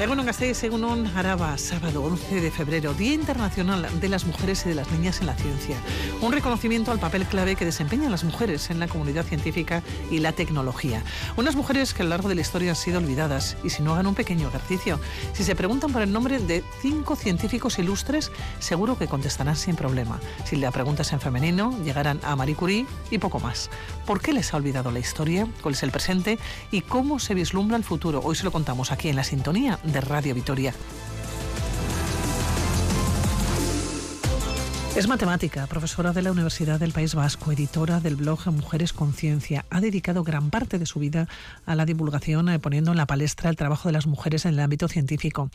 Egunon Gasteiz, Egunon Araba, sábado 11 de febrero, Día Internacional de las Mujeres y de las Niñas en la Ciencia. Un reconocimiento al papel clave que desempeñan las mujeres en la comunidad científica y la tecnología. Unas mujeres que a lo largo de la historia han sido olvidadas y si no hagan un pequeño ejercicio, si se preguntan por el nombre de cinco científicos ilustres, seguro que contestarán sin problema. Si la preguntas en femenino, llegarán a Marie Curie y poco más. ¿Por qué les ha olvidado la historia? ¿Cuál es el presente? ¿Y cómo se vislumbra el futuro? Hoy se lo contamos aquí en la sintonía de Radio Vitoria. Es matemática, profesora de la Universidad del País Vasco, editora del blog Mujeres Conciencia. Ha dedicado gran parte de su vida a la divulgación, eh, poniendo en la palestra el trabajo de las mujeres en el ámbito científico.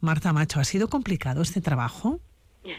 Marta Macho, ¿ha sido complicado este trabajo?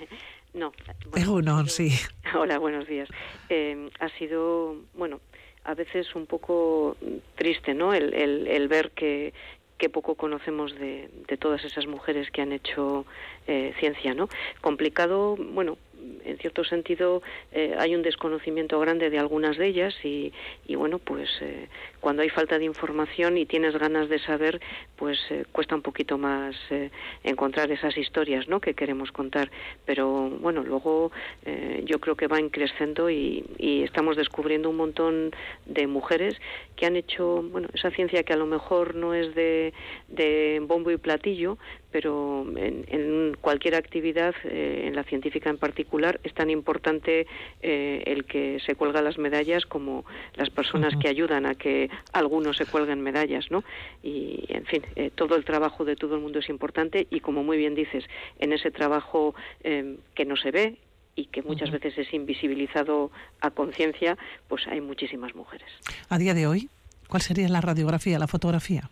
No. Bueno, no, sí. Hola, buenos días. Eh, ha sido, bueno, a veces un poco triste, ¿no? El, el, el ver que, que poco conocemos de, de, todas esas mujeres que han hecho eh, ciencia, ¿no? Complicado, bueno, en cierto sentido eh, hay un desconocimiento grande de algunas de ellas y, y bueno, pues eh, cuando hay falta de información y tienes ganas de saber, pues eh, cuesta un poquito más eh, encontrar esas historias, ¿no? Que queremos contar, pero bueno, luego eh, yo creo que va creciendo y, y estamos descubriendo un montón de mujeres que han hecho, bueno, esa ciencia que a lo mejor no es de, de bombo y platillo, pero en, en cualquier actividad, eh, en la científica en particular, es tan importante eh, el que se cuelga las medallas como las personas uh -huh. que ayudan a que algunos se cuelguen medallas, ¿no? Y, en fin, eh, todo el trabajo de todo el mundo es importante y, como muy bien dices, en ese trabajo eh, que no se ve y que muchas uh -huh. veces es invisibilizado a conciencia, pues hay muchísimas mujeres. A día de hoy, ¿cuál sería la radiografía, la fotografía?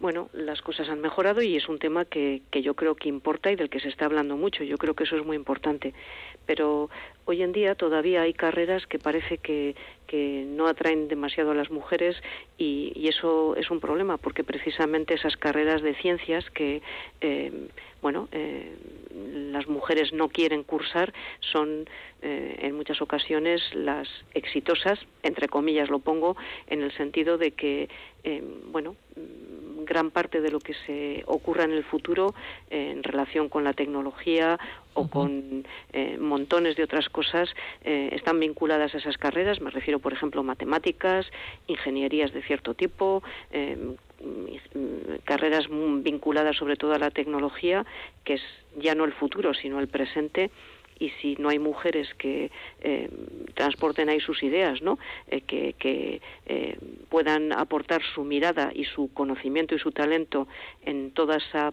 Bueno, las cosas han mejorado y es un tema que, que, yo creo que importa y del que se está hablando mucho. Yo creo que eso es muy importante. Pero hoy en día todavía hay carreras que parece que, que no atraen demasiado a las mujeres y, y, eso es un problema porque precisamente esas carreras de ciencias que, eh, bueno, eh, las mujeres no quieren cursar son eh, en muchas ocasiones las exitosas, entre comillas lo pongo, en el sentido de que, eh, bueno, gran parte de lo que se ocurra en el futuro eh, en relación con la tecnología o uh -huh. con eh, montones de otras cosas eh, están vinculadas a esas carreras. Me refiero, por ejemplo, a matemáticas, ingenierías de cierto tipo, eh, carreras vinculadas sobre todo a la tecnología, que es ya no el futuro, sino el presente y si no hay mujeres que eh, transporten ahí sus ideas, ¿no? Eh, que, eh, puedan aportar su mirada y su conocimiento y su talento en todo esa,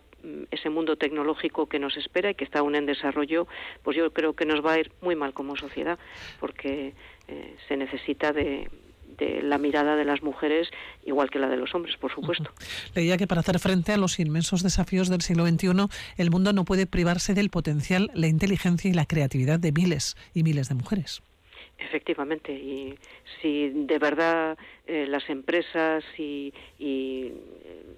ese mundo tecnológico que nos espera y que está aún en desarrollo, pues yo creo que nos va a ir muy mal como sociedad, porque eh, se necesita de, de la mirada de las mujeres, igual que la de los hombres, por supuesto. Leía que para hacer frente a los inmensos desafíos del siglo XXI, el mundo no puede privarse del potencial, la inteligencia y la creatividad de miles y miles de mujeres. Efectivamente, y si de verdad eh, las empresas y, y,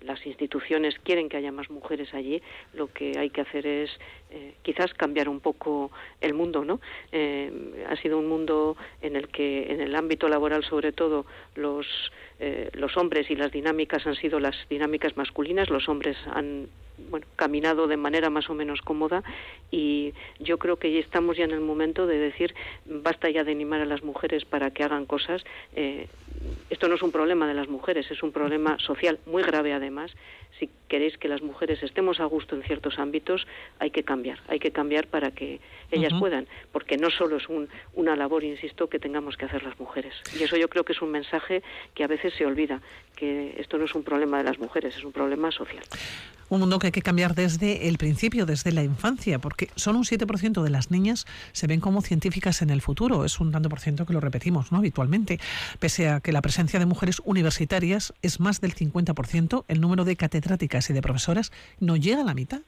las instituciones quieren que haya más mujeres allí, lo que hay que hacer es eh, quizás cambiar un poco el mundo, ¿no? Eh, ha sido un mundo en el que, en el ámbito laboral sobre todo, los eh, los hombres y las dinámicas han sido las dinámicas masculinas, los hombres han bueno, caminado de manera más o menos cómoda y yo creo que estamos ya en el momento de decir basta ya de animar a las mujeres para que hagan cosas. Eh, esto no es un problema de las mujeres, es un problema social muy grave además. Si queréis que las mujeres estemos a gusto en ciertos ámbitos, hay que cambiar, hay que cambiar para que ellas uh -huh. puedan, porque no solo es un, una labor, insisto, que tengamos que hacer las mujeres. Y eso yo creo que es un mensaje que a veces se olvida, que esto no es un problema de las mujeres, es un problema social. Un mundo que hay que cambiar desde el principio, desde la infancia, porque solo un 7% de las niñas se ven como científicas en el futuro. Es un tanto por ciento que lo repetimos ¿no? habitualmente. Pese a que la presencia de mujeres universitarias es más del 50%, el número de catedráticas y de profesoras no llega a la mitad.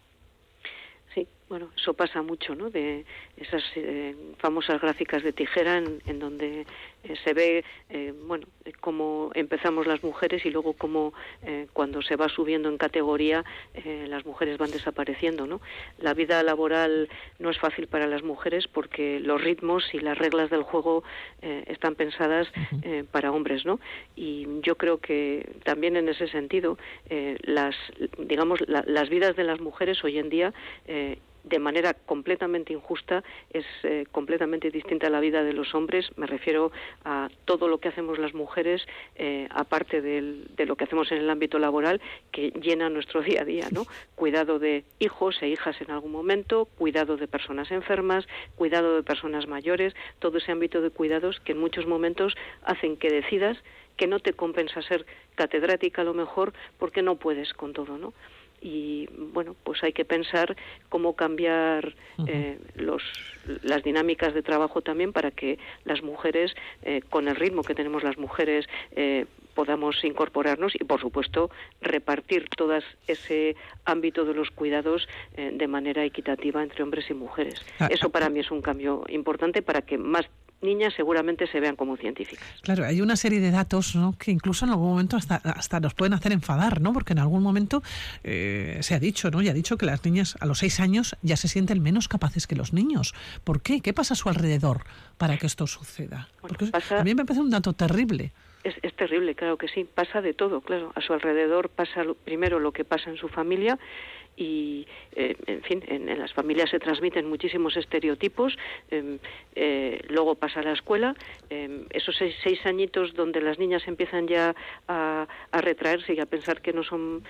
Sí, bueno, eso pasa mucho, ¿no? De esas eh, famosas gráficas de tijera en, donde eh, se ve, eh, bueno, cómo empezamos las mujeres y luego cómo cuando se va subiendo en categoría las mujeres van desapareciendo, ¿no? La vida laboral no es fácil para las mujeres porque los ritmos y las reglas del juego están pensadas para hombres, ¿no? Y yo creo que también en ese sentido las, digamos, las vidas de las mujeres hoy en día de manera completamente injusta, es eh, completamente distinta a la vida de los hombres. Me refiero a todo lo que hacemos las mujeres, eh, aparte de lo que hacemos en el ámbito laboral, que llena nuestro día a día, ¿no? Cuidado de hijos e hijas en algún momento, cuidado de personas enfermas, cuidado de personas mayores, todo ese ámbito de cuidados que en muchos momentos hacen que decidas que no te compensa ser catedrática a lo mejor porque no puedes con todo, ¿no? Y bueno pues hay que pensar cómo cambiar eh, los las dinámicas de trabajo también para que las mujeres eh, con el ritmo que tenemos las mujeres eh, podamos incorporarnos y por supuesto repartir todo ese ámbito de los cuidados de manera equitativa entre hombres y mujeres. Ah, eso para mí es un cambio importante para que más niñas seguramente se vean como científicas. Claro, hay una serie de datos ¿no? que incluso en algún momento hasta, hasta nos pueden hacer enfadar, ¿no? Porque en algún momento eh, se ha dicho, ¿no? Y ha dicho que las niñas a los seis años ya se sienten menos capaces que los niños. ¿Por qué? ¿Qué pasa a su alrededor para que esto suceda? Porque a mí me parece un dato terrible. Es, es, terrible, claro que sí. Pasa de todo, claro. A su alrededor pasa primero lo que pasa en su familia y, eh, en fin, en, las familias se transmiten muchísimos estereotipos, em, eh, luego pasa a la escuela, em, esos seis, añitos donde las niñas empiezan ya a, retraerse y a pensar que no son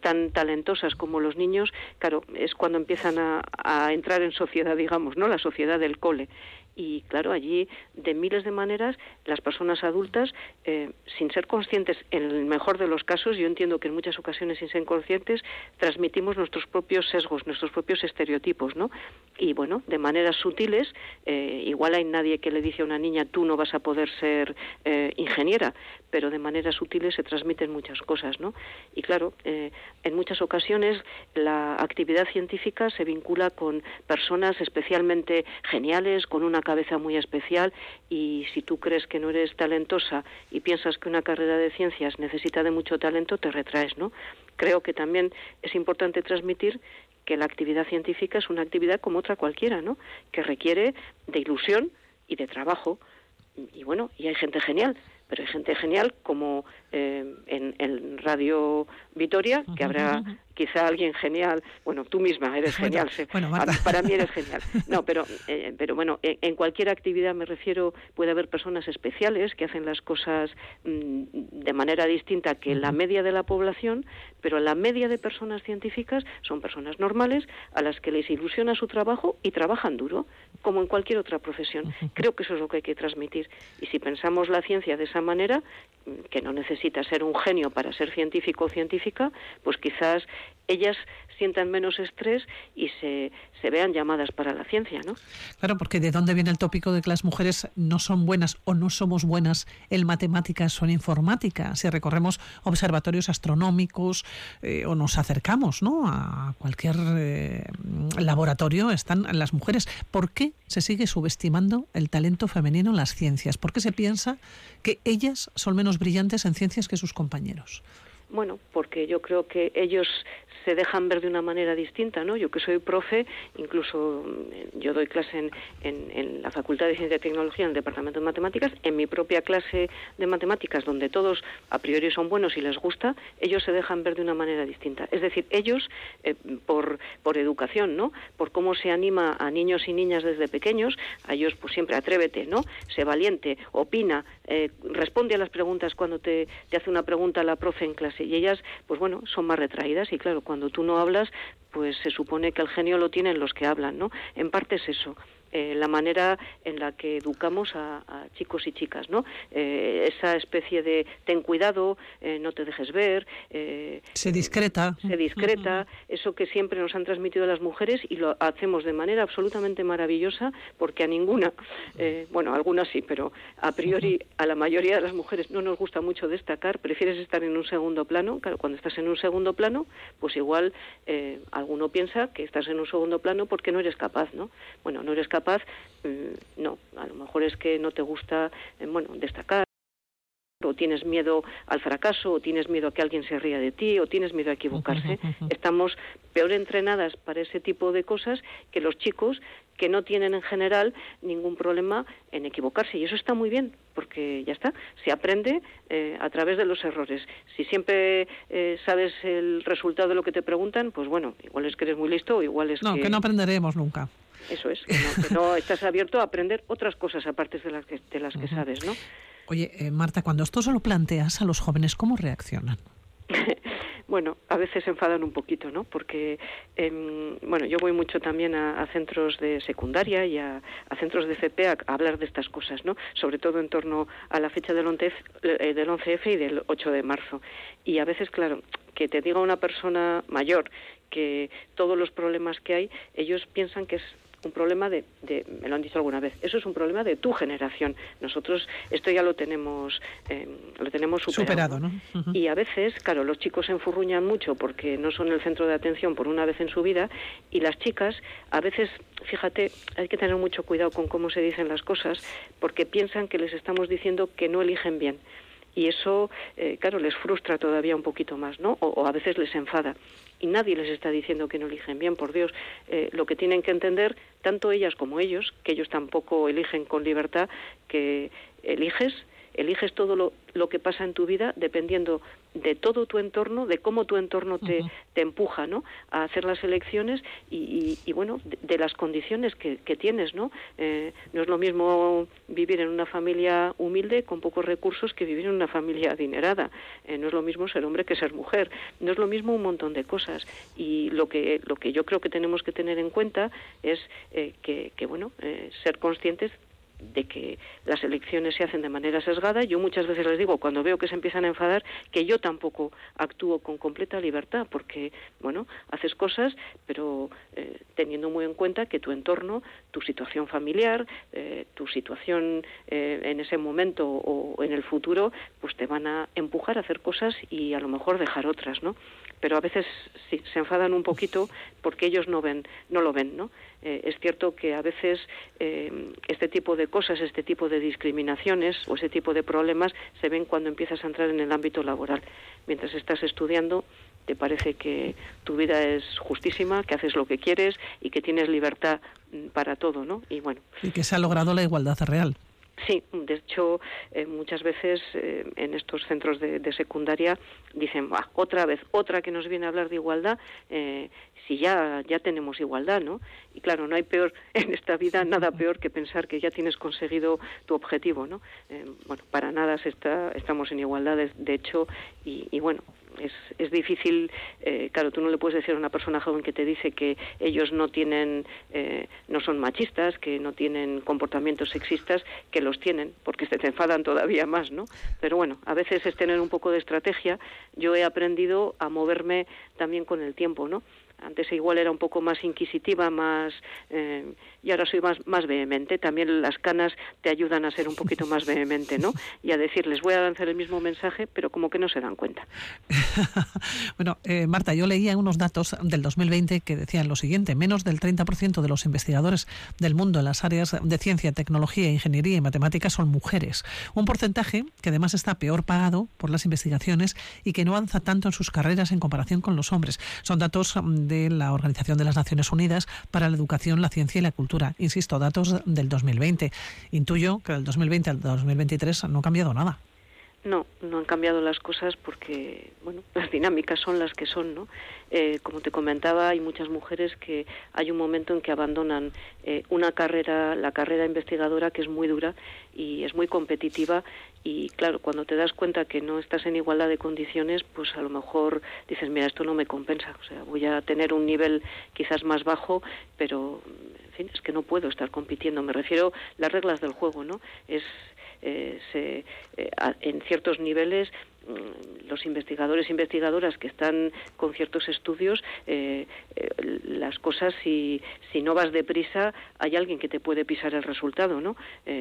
tan talentosas como los niños, claro, es cuando empiezan a, a entrar en sociedad, digamos, ¿no? La sociedad del cole y claro, allí de miles de maneras las personas adultas, eh, sin ser conscientes, en el mejor de los casos, yo entiendo que en muchas ocasiones sin ser conscientes, transmitimos nuestros propios sesgos, nuestros propios estereotipos, ¿no? Y bueno, de maneras sutiles, eh, igual hay nadie que le dice a una niña, tú no vas a poder ser eh, ingeniera, pero de maneras sutiles se transmiten muchas cosas, ¿no? Y claro, en muchas ocasiones la actividad científica se vincula con personas especialmente geniales, con una cabeza muy especial y si tú crees que no eres talentosa y piensas que una carrera de ciencias necesita de mucho talento, te retraes, ¿no? Creo que también es importante transmitir que la actividad científica es una actividad como otra cualquiera, ¿no? Que requiere de ilusión y de trabajo. Y bueno, y hay gente genial, pero hay gente genial como eh, en, Radio Vitoria, que habrá quizá alguien genial, bueno, tú misma eres genial, para mí eres genial. No, pero, eh, pero bueno, en, cualquier actividad me refiero, puede haber personas especiales que hacen las cosas mm, de manera distinta que la media de la población, pero la media de personas científicas son personas normales a las que les ilusiona su trabajo y trabajan duro, como en cualquier otra profesión. Creo que eso es lo que hay que transmitir. Y si pensamos la ciencia de esa manera, mm, que no necesita ser un genio para ser científico o científica, pues quizás ellas sientan menos estrés y se, se vean llamadas para la ciencia, ¿no? Claro, porque de dónde viene el tópico de que las mujeres no son buenas o no somos buenas en matemáticas o en informática. Si recorremos observatorios astronómicos eh, o nos acercamos ¿no? a cualquier eh, laboratorio, están las mujeres. ¿Por qué se sigue subestimando el talento femenino en las ciencias? ¿Por qué se piensa que ellas son menos brillantes en ciencias que sus compañeros? Bueno, porque yo creo que ellos se dejan ver de una manera distinta, ¿no? Yo que soy profe, incluso mm, yo doy clase en, en, la Facultad de Ciencia y Tecnología, en el Departamento de Matemáticas, en mi propia clase de matemáticas, donde todos a priori son buenos y les gusta, ellos se dejan ver de una manera distinta. Es decir, ellos, eh, por, por educación, ¿no? Por cómo se anima a niños y niñas desde pequeños, a ellos pues siempre atrévete, ¿no? Sé valiente, opina, eh, responde a las preguntas cuando te, te hace una pregunta la profe en clase. Y ellas, pues bueno, son más retraídas y claro, cuando tú no hablas, pues se supone que el genio lo tienen los que hablan, ¿no? En parte es eso. Eh, la manera en la que educamos a, chicos y chicas, ¿no? Eh, esa especie de ten cuidado, eh, no te dejes ver. se discreta. Se discreta, eso que siempre nos han transmitido las mujeres y lo hacemos de manera absolutamente maravillosa porque a ninguna, bueno, algunas sí, pero a priori a la mayoría de las mujeres no nos gusta mucho destacar, prefieres estar en un segundo plano. Claro, cuando estás en un segundo plano, pues igual alguno piensa que estás en un segundo plano porque no eres capaz, ¿no? Bueno, no eres capaz, mm, no, a lo mejor es que no te gusta, eh, bueno, destacar o tienes miedo al fracaso, o tienes miedo a que alguien se ría de ti, o tienes miedo a equivocarse. Estamos peor entrenadas para ese tipo de cosas que los chicos que no tienen en general ningún problema en equivocarse. Y eso está muy bien, porque ya está, se aprende eh, a través de los errores. Si siempre eh, sabes el resultado de lo que te preguntan, pues bueno, igual es que eres muy listo o igual es no, que... no aprenderemos nunca. Eso es, que no, estás abierto a aprender otras cosas aparte de las que, de las que sabes, ¿no? Oye, eh, Marta, cuando esto se lo planteas a los jóvenes, ¿cómo reaccionan? bueno, a veces se enfadan un poquito, ¿no? Porque, em, bueno, yo voy mucho también a, centros de secundaria y a, centros de CP a, hablar de estas cosas, ¿no? Sobre todo en torno a la fecha del 11, eh, del 11F y del 8 de marzo. Y a veces, claro, que te diga una persona mayor que todos los problemas que hay, ellos piensan que es un problema de, me lo han dicho alguna vez, eso es un problema de tu generación. Nosotros esto ya lo tenemos, eh, lo tenemos superado. ¿no? Y a veces, claro, los chicos se enfurruñan mucho porque no son el centro de atención por una vez en su vida y las chicas a veces, fíjate, hay que tener mucho cuidado con cómo se dicen las cosas porque piensan que les estamos diciendo que no eligen bien y eso, eh, claro, les frustra todavía un poquito más, ¿no? O, a veces les enfada. Y nadie les está diciendo que no eligen bien, por Dios. Eh, lo que tienen que entender, tanto ellas como ellos, que ellos tampoco eligen con libertad, que eliges eliges todo lo, lo, que pasa en tu vida dependiendo de todo tu entorno, de cómo tu entorno te, te empuja ¿no? a hacer las elecciones y, y, bueno, de, las condiciones que, que tienes. ¿no? Eh, no es lo mismo vivir en una familia humilde con pocos recursos que vivir en una familia adinerada. Eh, no es lo mismo ser hombre que ser mujer. No es lo mismo un montón de cosas. Y lo que, lo que yo creo que tenemos que tener en cuenta es eh, que, que, bueno, ser conscientes de que las elecciones se hacen de manera sesgada. Yo muchas veces les digo, cuando veo que se empiezan a enfadar, que yo tampoco actúo con completa libertad, porque, bueno, haces cosas, pero eh, teniendo muy en cuenta que tu entorno, tu situación familiar, eh, tu situación eh, en ese momento o en el futuro, pues te van a empujar a hacer cosas y a lo mejor dejar otras, ¿no? Pero a veces sí, se enfadan un poquito porque ellos no ven, no lo ven, ¿no? Eh, es cierto que a veces eh, este tipo de cosas, este tipo de discriminaciones o ese tipo de problemas se ven cuando empiezas a entrar en el ámbito laboral. Mientras estás estudiando, te parece que tu vida es justísima, que haces lo que quieres y que tienes libertad mm, para todo, ¿no? Y bueno. Y que se ha logrado la igualdad real. Sí, de hecho, eh, muchas veces eh, en estos centros de, secundaria dicen, otra vez, otra que nos viene a hablar de igualdad, eh, si ya, ya tenemos igualdad, ¿no? Y claro, no hay peor en esta vida, nada peor que pensar que ya tienes conseguido tu objetivo, ¿no? bueno, para nada está, estamos en igualdad, de, hecho, y, y bueno, es, es difícil, eh, claro, tú no le puedes decir a una persona joven que te dice que ellos no tienen, eh, no son machistas, que no tienen comportamientos sexistas, que los tienen, porque se te enfadan todavía más, ¿no? Pero bueno, a veces es tener un poco de estrategia. Yo he aprendido a moverme también con el tiempo, ¿no? Antes igual era un poco más inquisitiva, más eh, y ahora soy más, más vehemente. También las canas te ayudan a ser un poquito más vehemente, ¿no? Y a decirles, voy a lanzar el mismo mensaje, pero como que no se dan cuenta. bueno, eh, Marta, yo leía unos datos del 2020 que decían lo siguiente, menos del 30% de los investigadores del mundo en las áreas de ciencia, tecnología, ingeniería y matemáticas son mujeres. Un porcentaje que además está peor pagado por las investigaciones y que no avanza tanto en sus carreras en comparación con los hombres. Son datos mm, de la Organización de las Naciones Unidas para la Educación, la Ciencia y la Cultura Insisto, datos del 2020. Intuyo que del 2020 al 2023 no ha cambiado nada. No, no han cambiado las cosas porque, bueno, las dinámicas son las que son, ¿no? Eh, como te comentaba, hay muchas mujeres que hay un momento en que abandonan eh, una carrera, la carrera investigadora, que es muy dura y es muy competitiva. Y claro, cuando te das cuenta que no estás en igualdad de condiciones, pues a lo mejor dices, mira, esto no me compensa. O sea, voy a tener un nivel quizás más bajo, pero fin, es que no puedo estar compitiendo. Me refiero las reglas del juego, ¿no? Es eh, se, eh, en ciertos niveles mm, los investigadores e investigadoras que están con ciertos estudios, eh, las cosas, si, si no vas deprisa, hay alguien que te puede pisar el resultado, ¿no?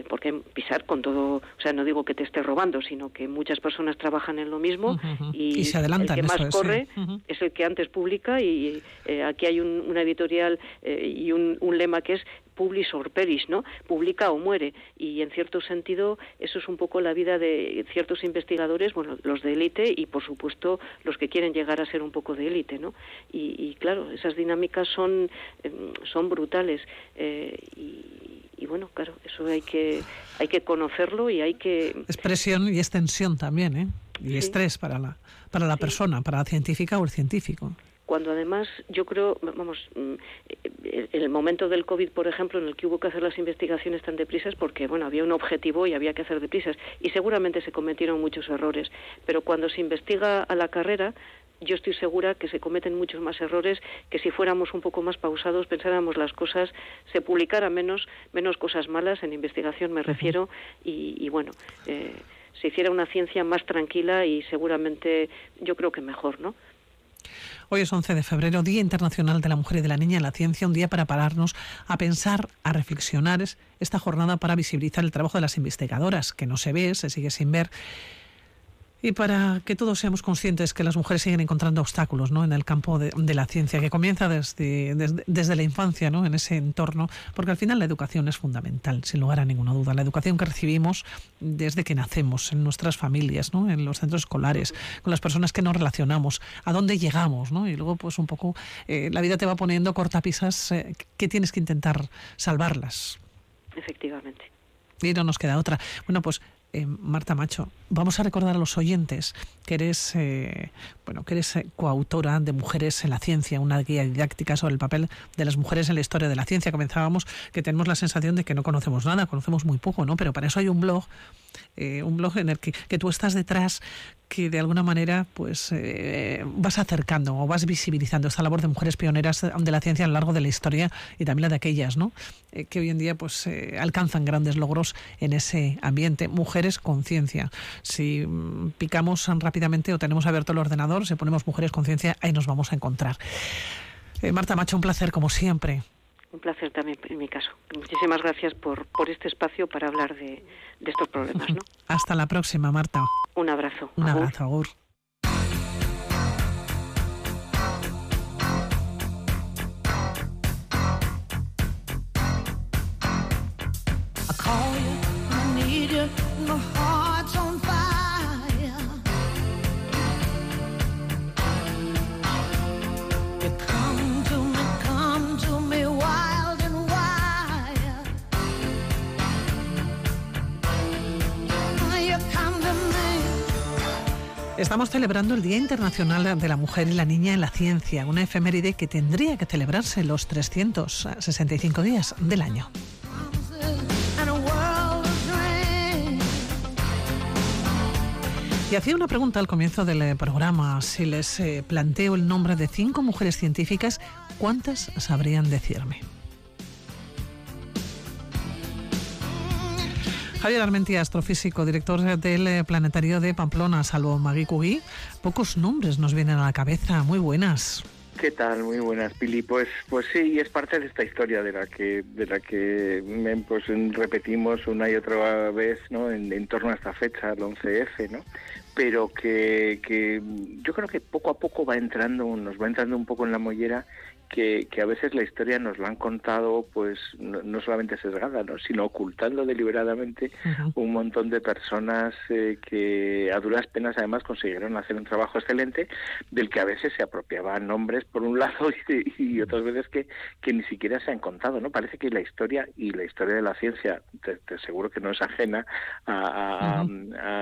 porque pisar con todo, o sea, no digo que te esté robando, sino que muchas personas trabajan en lo mismo y, se adelantan, el que más corre es el que antes publica y aquí hay un, una editorial y un, un lema que es publis or perish, ¿no? Publica o muere. Y en cierto sentido, eso es un poco la vida de ciertos investigadores, bueno, los de élite y, por supuesto, los que quieren llegar a ser un poco de élite, ¿no? Y, claro, esas dinámicas son, em, son brutales. Eh, y, bueno, claro, eso hay que, hay que conocerlo y hay que... Expresión y extensión también, ¿eh? Y estrés para la, para la persona, para la científica o el científico cuando además yo creo, vamos, mm, el momento del COVID, por ejemplo, en el que hubo que hacer las investigaciones tan deprisas, porque, bueno, había un objetivo y había que hacer deprisas, y seguramente se cometieron muchos errores, pero cuando se investiga a la carrera, yo estoy segura que se cometen muchos más errores que si fuéramos un poco más pausados, pensáramos las cosas, se publicara menos, menos cosas malas, en investigación me refiero, y, y bueno, eh, se hiciera una ciencia más tranquila y seguramente yo creo que mejor, ¿no? Hoy es 11 de febrero, Día Internacional de la Mujer y de la Niña en la Ciencia, un día para pararnos a pensar, a reflexionar. esta jornada para visibilizar el trabajo de las investigadoras, que no se ve, se sigue sin ver y para que todos seamos conscientes que las mujeres siguen encontrando obstáculos ¿no? en el campo de, la ciencia, que comienza desde, desde, la infancia, ¿no? en ese entorno, porque al final la educación es fundamental, sin lugar a ninguna duda. La educación que recibimos desde que nacemos, en nuestras familias, ¿no? en los centros escolares, con las personas que nos relacionamos, a dónde llegamos, ¿no? y luego pues un poco eh, la vida te va poniendo cortapisas eh, que tienes que intentar salvarlas. Efectivamente. Y no nos queda otra. Bueno, pues eh, Marta Macho, vamos a recordar a los oyentes que eres, eh, bueno, que eres eh, coautora de Mujeres en la Ciencia, una guía didáctica sobre el papel de las mujeres en la historia de la ciencia. Comenzábamos que tenemos la sensación de que no conocemos nada, conocemos muy poco, ¿no? Pero para eso hay un blog eh, un blog en el que, tú estás detrás, que de alguna manera pues eh, vas acercando o vas visibilizando esta labor de mujeres pioneras de la ciencia a lo largo de la historia y también la de aquellas, ¿no? Eh, que hoy en día pues alcanzan grandes logros en ese ambiente. Mujeres con ciencia. Si mm, picamos rápidamente o tenemos abierto el ordenador, si ponemos mujeres con ciencia, ahí nos vamos a encontrar. Marta Macho, un placer como siempre. Un placer también en mi caso. Muchísimas gracias por, por este espacio para hablar de, de estos problemas. ¿no? Hasta la próxima, Marta. Un abrazo. Un abrazo, Agur. Estamos celebrando el Día Internacional de la Mujer y la Niña en la Ciencia, una efeméride que tendría que celebrarse los 365 días del año. Y hacía una pregunta al comienzo del programa. Si les eh, planteo el nombre de cinco mujeres científicas, ¿cuántas sabrían decirme? Javier Armentia, astrofísico, director del eh, Planetario de Pamplona, salvo Magui Cugui. Pocos nombres nos vienen a la cabeza. Muy buenas. ¿Qué tal? Muy buenas, Pili. Pues, pues sí, es parte de esta historia de la que, de la que pues, repetimos una y otra vez, ¿no? En, torno a esta fecha, el 11F, ¿no? Pero que, que yo creo que poco a poco va entrando, nos va entrando un poco en la mollera que, a veces la historia nos la han contado pues no, solamente sesgada, ¿no? sino ocultando deliberadamente un montón de personas eh, que a duras penas además consiguieron hacer un trabajo excelente del que a veces se apropiaban nombres por un lado y, otras veces que, que ni siquiera se han contado. ¿no? Parece que la historia y la historia de la ciencia, te, seguro que no es ajena a,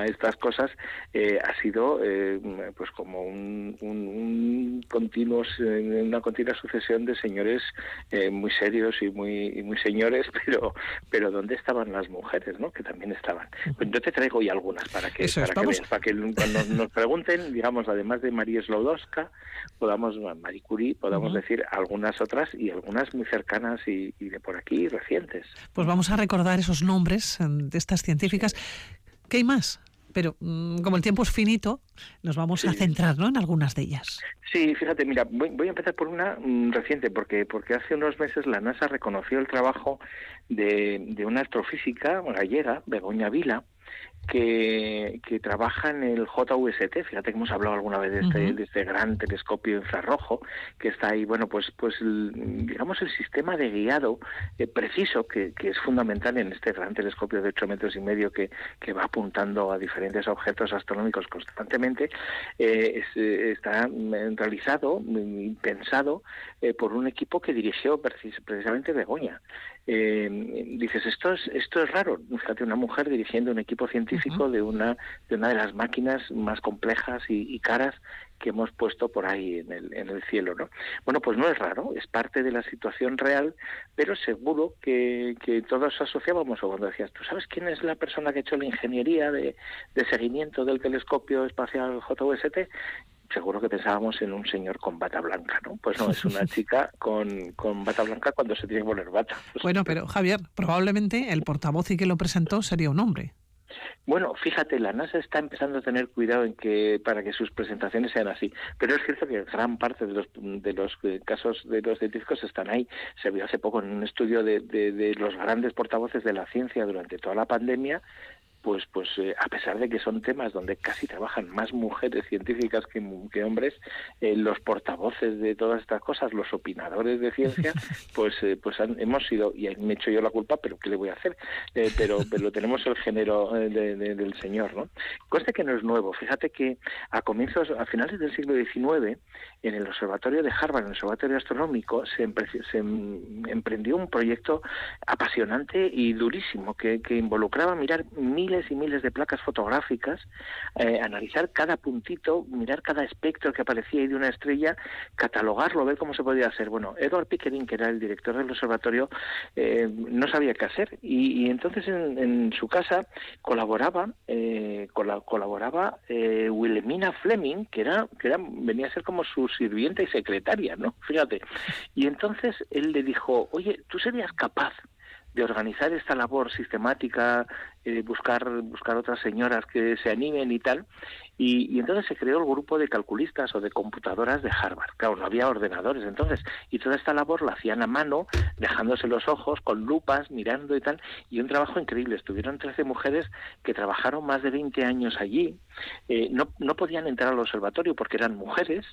estas cosas, eh, ha sido eh, pues como un, un, un continuo, una continua sucesión profesión de señores eh, muy serios y muy muy señores, pero pero ¿dónde estaban las mujeres, no? Que también estaban. Pues yo te traigo hoy algunas para que para, que, para que cuando nos pregunten, digamos, además de María Slodowska, podamos Marie Curie, podamos decir algunas otras y algunas muy cercanas y, y de por aquí recientes. Pues vamos a recordar esos nombres eh, de estas científicas. ¿Qué hay más? Pero mm, como el tiempo es finito, nos vamos a centrar ¿no? en algunas de ellas. Sí, fíjate, mira, voy, a empezar por una mm, reciente, porque, porque hace unos meses la NASA reconoció el trabajo de, de una astrofísica gallega, Begoña Vila, que, que trabaja en el JVST, fíjate que hemos hablado alguna vez de este, de este gran telescopio infrarrojo que está ahí, bueno, pues, pues digamos el sistema de guiado eh, preciso que, que, es fundamental en este gran telescopio de 8 metros y medio que, que va apuntando a diferentes objetos astronómicos constantemente, eh, eh, está realizado y pensado por un equipo que dirigió precisamente Begoña. dices, esto es, esto es raro, fíjate, una mujer dirigiendo un equipo científico de una de una de las máquinas más complejas y, caras que hemos puesto por ahí en el, en el cielo, ¿no? Bueno, pues no es raro, es parte de la situación real, pero seguro que, que todos asociábamos, o cuando decías, ¿tú sabes quién es la persona que ha hecho la ingeniería de, de seguimiento del telescopio espacial JWST? seguro que pensábamos en un señor con bata blanca, ¿no? Pues no, es una chica con, con bata blanca cuando se tiene que poner bata. Bueno, pero Javier, probablemente el portavoz y que lo presentó sería un hombre. Bueno, fíjate, la NASA está empezando a tener cuidado en que para que sus presentaciones sean así, pero es cierto que gran parte de los de los eh, casos de los científicos están ahí. Se vio hace poco en un estudio de, de, de los grandes portavoces de la ciencia durante toda la pandemia pues, pues eh, a pesar de que son temas donde casi trabajan más mujeres científicas que, hombres, eh, los portavoces de todas estas cosas, los opinadores de ciencia, pues, eh, pues hemos sido, y me he hecho yo la culpa, pero ¿qué le voy a hacer? pero, pero tenemos el género del Señor, ¿no? Conste que no es nuevo. Fíjate que a comienzos, a finales del siglo XIX, en el observatorio de Harvard, en el observatorio astronómico, se, se emprendió un proyecto apasionante y durísimo que, que involucraba mirar mil y miles de placas fotográficas, eh, analizar cada puntito, mirar cada espectro que aparecía ahí de una estrella, catalogarlo, ver cómo se podía hacer. Bueno, Edward Pickering, que era el director del observatorio, eh, no sabía qué hacer y, entonces en, su casa colaboraba, eh, colaboraba Wilhelmina Fleming, que era, que era, venía a ser como su sirvienta y secretaria, ¿no? Fíjate. Y entonces él le dijo, oye, ¿tú serías capaz de organizar esta labor sistemática, eh, buscar, buscar otras señoras que se animen y tal, y, entonces se creó el grupo de calculistas o de computadoras de Harvard. Claro, no había ordenadores entonces. Y toda esta labor la hacían a mano, dejándose los ojos, con lupas, mirando y tal. Y un trabajo increíble. Estuvieron 13 mujeres que trabajaron más de 20 años allí. Eh, no, no podían entrar al observatorio porque eran mujeres.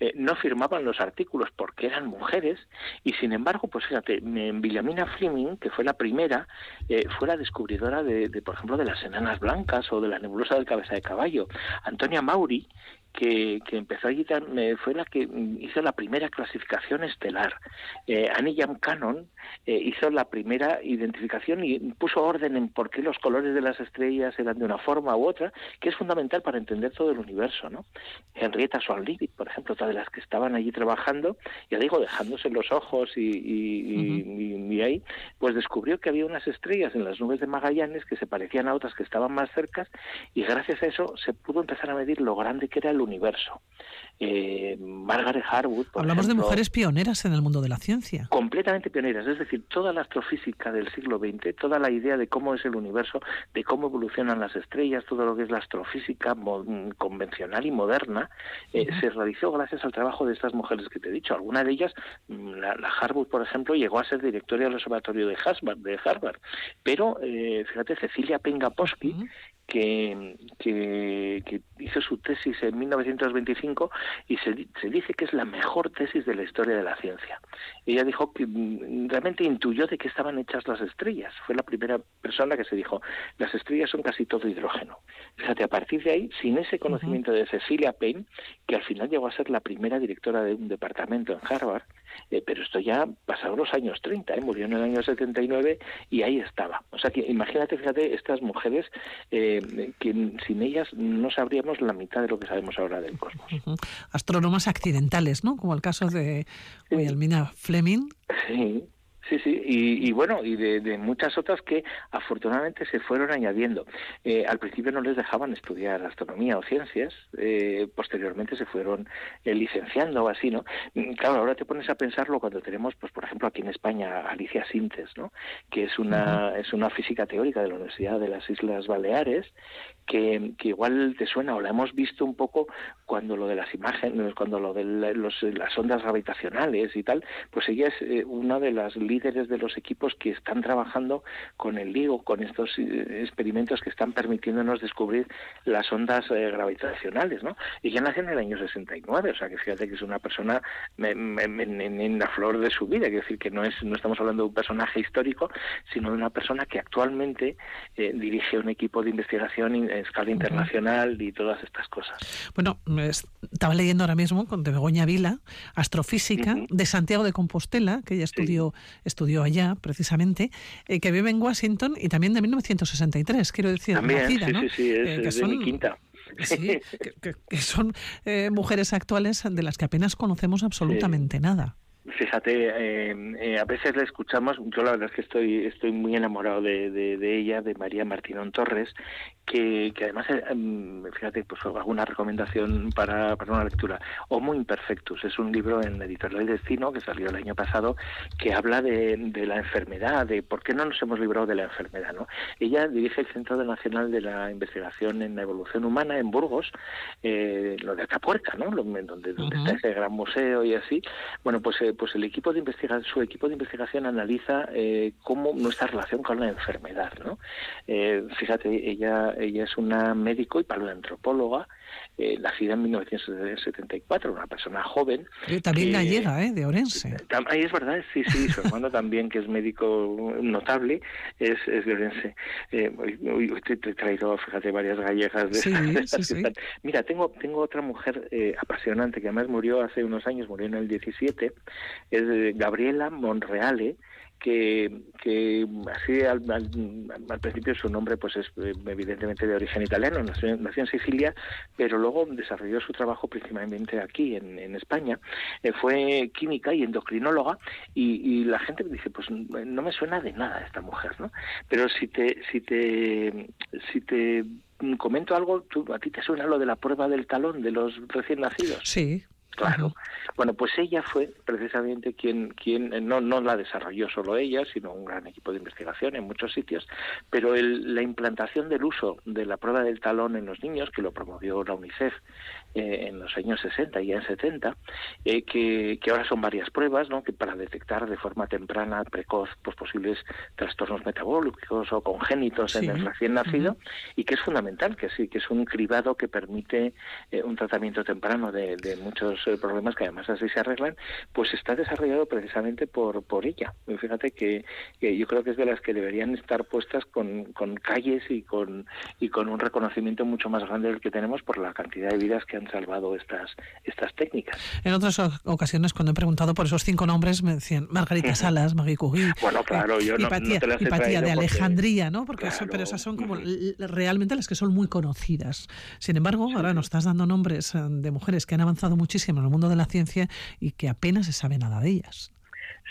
Eh, no firmaban los artículos porque eran mujeres. Y sin embargo, pues fíjate, Williamina Fleming, que fue la primera, eh, fue la descubridora de, de, por ejemplo, de las enanas blancas o de la nebulosa del cabeza de caballo. Antonia Mauri, que, empezó allí fue la que hizo la primera clasificación estelar. Eh, Annie Jam Cannon eh, hizo la primera identificación y puso orden en por qué los colores de las estrellas eran de una forma u otra, que es fundamental para entender todo el universo. ¿no? Henrietta Swan Leavitt, por ejemplo, otra de las que estaban allí trabajando, ya digo, dejándose los ojos y, y, ahí, pues descubrió que había unas estrellas en las nubes de Magallanes que se parecían a otras que estaban más cercas y gracias a eso se pudo empezar a medir lo grande que era el universo. Eh, Margaret Harwood. Hablamos de mujeres pioneras en el mundo de la ciencia. Completamente pioneras, es decir, toda la astrofísica del siglo XX, toda la idea de cómo es el universo, de cómo evolucionan las estrellas, todo lo que es la astrofísica convencional y moderna, eh, se realizó gracias al trabajo de estas mujeres que te he dicho. Alguna de ellas, mm, la, Harwood, por ejemplo, llegó a ser directora del observatorio de Harvard, de Harvard. pero eh, fíjate, Cecilia Pengaposky, que, que, hizo su tesis en 1925 y se, se, dice que es la mejor tesis de la historia de la ciencia. Ella dijo que mm, realmente intuyó de qué estaban hechas las estrellas. Fue la primera persona que se dijo, las estrellas son casi todo hidrógeno. Fíjate, a partir de ahí, sin ese conocimiento de Cecilia Payne, que al final llegó a ser la primera directora de un departamento en Harvard, eh, pero esto ya pasado los años 30, ¿eh? murió en el año 79 y ahí estaba. O sea que imagínate, fíjate, estas mujeres eh, que sin ellas no sabríamos la mitad de lo que sabemos ahora del cosmos. Astrónomas accidentales, ¿no? Como el caso de Wilhelmina Fleming. Sí, Sí, sí, y, bueno, y de, muchas otras que afortunadamente se fueron añadiendo. Eh, al principio no les dejaban estudiar astronomía o ciencias, eh, posteriormente se fueron eh, licenciando o así, ¿no? Mm, claro, ahora te pones a pensarlo cuando tenemos, pues por ejemplo, aquí en España, Alicia Sintes, ¿no? Que es una, es una física teórica de la Universidad de las Islas Baleares, que, igual te suena o la hemos visto un poco cuando lo de las imágenes, cuando lo de las ondas gravitacionales y tal, pues ella es una de las líderes de los equipos que están trabajando con el LIGO, con estos eh, experimentos que están permitiéndonos descubrir las ondas eh, gravitacionales, ¿no? Y ya nació en el año 69, o sea que fíjate que es una persona en, la flor de su vida, es decir, que no es no estamos hablando de un personaje histórico, sino de una persona que actualmente eh, dirige un equipo de investigación en escala internacional y todas estas cosas. Bueno, estaba leyendo ahora mismo con de Begoña Vila, astrofísica de Santiago de Compostela, que ella estudió estudió allá precisamente, eh, que vive en Washington y también de 1963, quiero decir, también, sí, sí, sí, es, eh, que son, de mi quinta. Sí, que, son eh, mujeres actuales de las que apenas conocemos absolutamente nada. Fíjate, eh, a veces la escuchamos, yo la verdad es que estoy estoy muy enamorado de, de, ella, de María Martínón Torres, que, que además, eh, em, fíjate, pues alguna recomendación para, para una lectura. Homo Imperfectus es un libro en Editorial Destino que salió el año pasado que habla de, de, la enfermedad, de por qué no nos hemos librado de la enfermedad. ¿no? Ella dirige el Centro Nacional de la Investigación en la Evolución Humana en Burgos, eh, lo de Atapuerca, ¿no? donde, donde está ese gran museo y así. Bueno, pues eh, pues el equipo de investigación, su equipo de investigación analiza eh, cómo nuestra relación con la enfermedad, ¿no? Eh, fíjate, ella, ella es una médico y paleoantropóloga, eh, nacida en 1974, una persona joven. también gallega, ¿eh? De Orense. Ahí es verdad, sí, sí, su hermano también, que es médico notable, es, es de Orense. Eh, hoy, te, he traído, fíjate, varias gallegas de, sí, Mira, tengo, tengo otra mujer eh, apasionante que además murió hace unos años, murió en el 17, es Gabriela Monreale, que, que así al, al, principio su nombre pues es eh, evidentemente de origen italiano, nació, en Sicilia, pero luego desarrolló su trabajo principalmente aquí en, en España. Eh, fue química y endocrinóloga y, y, la gente dice pues no me suena de nada esta mujer, ¿no? Pero si te si te si te comento algo, ¿tú, ¿a ti te suena lo de la prueba del talón de los recién nacidos? Sí. Claro. Bueno, pues ella fue precisamente quien, quien eh, no, no la desarrolló solo ella, sino un gran equipo de investigación en muchos sitios, pero el, la implantación del uso de la prueba del talón en los niños, que lo promovió la UNICEF eh, en los años 60 y en 70, eh, que, que, ahora son varias pruebas, ¿no? que para detectar de forma temprana, precoz, pues posibles trastornos metabólicos o congénitos en el recién nacido, y que es fundamental, que sí, que es un cribado que permite un tratamiento temprano de, de muchos problemas que además así se arreglan, pues está desarrollado precisamente por, por ella. fíjate que, yo creo que es de las que deberían estar puestas con, con calles y con, y con un reconocimiento mucho más grande del que tenemos por la cantidad de vidas que han salvado estas, estas técnicas. En otras ocasiones, cuando he preguntado por esos cinco nombres, me decían Margarita Salas, Marie Curie, bueno, claro, yo no, de Alejandría, ¿no? Porque pero esas son como realmente las que son muy conocidas. Sin embargo, ahora nos estás dando nombres eh, de mujeres que han avanzado muchísimo en el mundo de la ciencia y que apenas se sabe nada de ellas.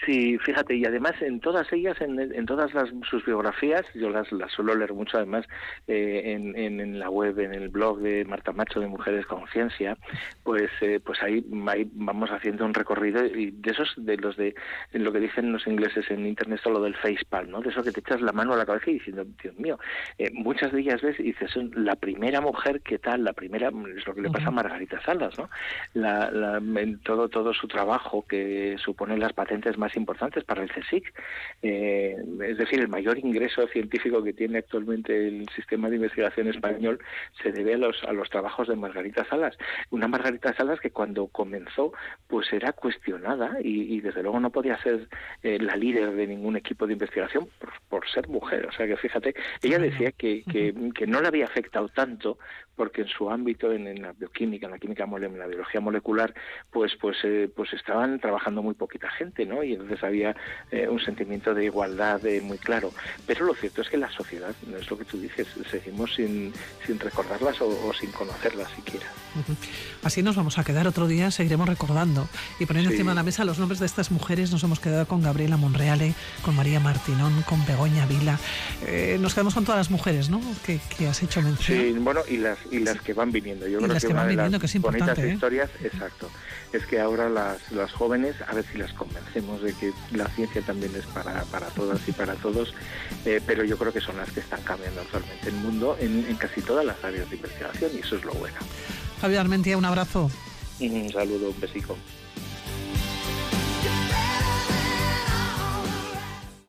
Sí, fíjate, y además en todas ellas, en, en todas las, sus biografías, yo las, las suelo leer mucho además eh, en, en, la web, en el blog de Marta Macho de Mujeres con Ciencia, pues eh, pues ahí, ahí, vamos haciendo un recorrido y de esos, de los de lo que dicen los ingleses en internet, lo del facepalm, ¿no? De eso que te echas la mano a la cabeza y diciendo, Dios mío, eh, muchas de ellas ves y dices, son la primera mujer que tal, la primera, es lo que le pasa a Margarita Salas, ¿no? La, la, en todo, todo su trabajo que supone las patentes más más importantes para el CSIC. Eh, es decir, el mayor ingreso científico que tiene actualmente el sistema de investigación español se debe a los, a los trabajos de Margarita Salas. Una Margarita Salas que cuando comenzó pues era cuestionada y, desde luego no podía ser eh, la líder de ningún equipo de investigación por, por, ser mujer. O sea que fíjate, ella decía que, que, que no le había afectado tanto porque en su ámbito, en, la bioquímica, en la química, en la biología molecular, pues pues eh, pues estaban trabajando muy poquita gente, ¿no? Y entonces había eh, un sentimiento de igualdad eh, muy claro. Pero lo cierto es que la sociedad, no es lo que tú dices, seguimos sin, sin recordarlas o, sin conocerlas siquiera. Así nos vamos a quedar otro día, seguiremos recordando y poniendo encima de la mesa los nombres de estas mujeres. Nos hemos quedado con Gabriela Monreale, con María Martinón, con Begoña Vila. nos quedamos con todas las mujeres, ¿no? Que, que has hecho mención. Sí, bueno, y las y las que van viniendo. Yo creo que, una de las bonitas ¿eh? historias, exacto, es que ahora las, las jóvenes, a ver si las convencemos de que la ciencia también es para, para todas y para todos, eh, pero yo creo que son las que están cambiando actualmente el mundo en, en casi todas las áreas de investigación y eso es lo bueno. Javier Armentia, un abrazo. Un saludo, un besico.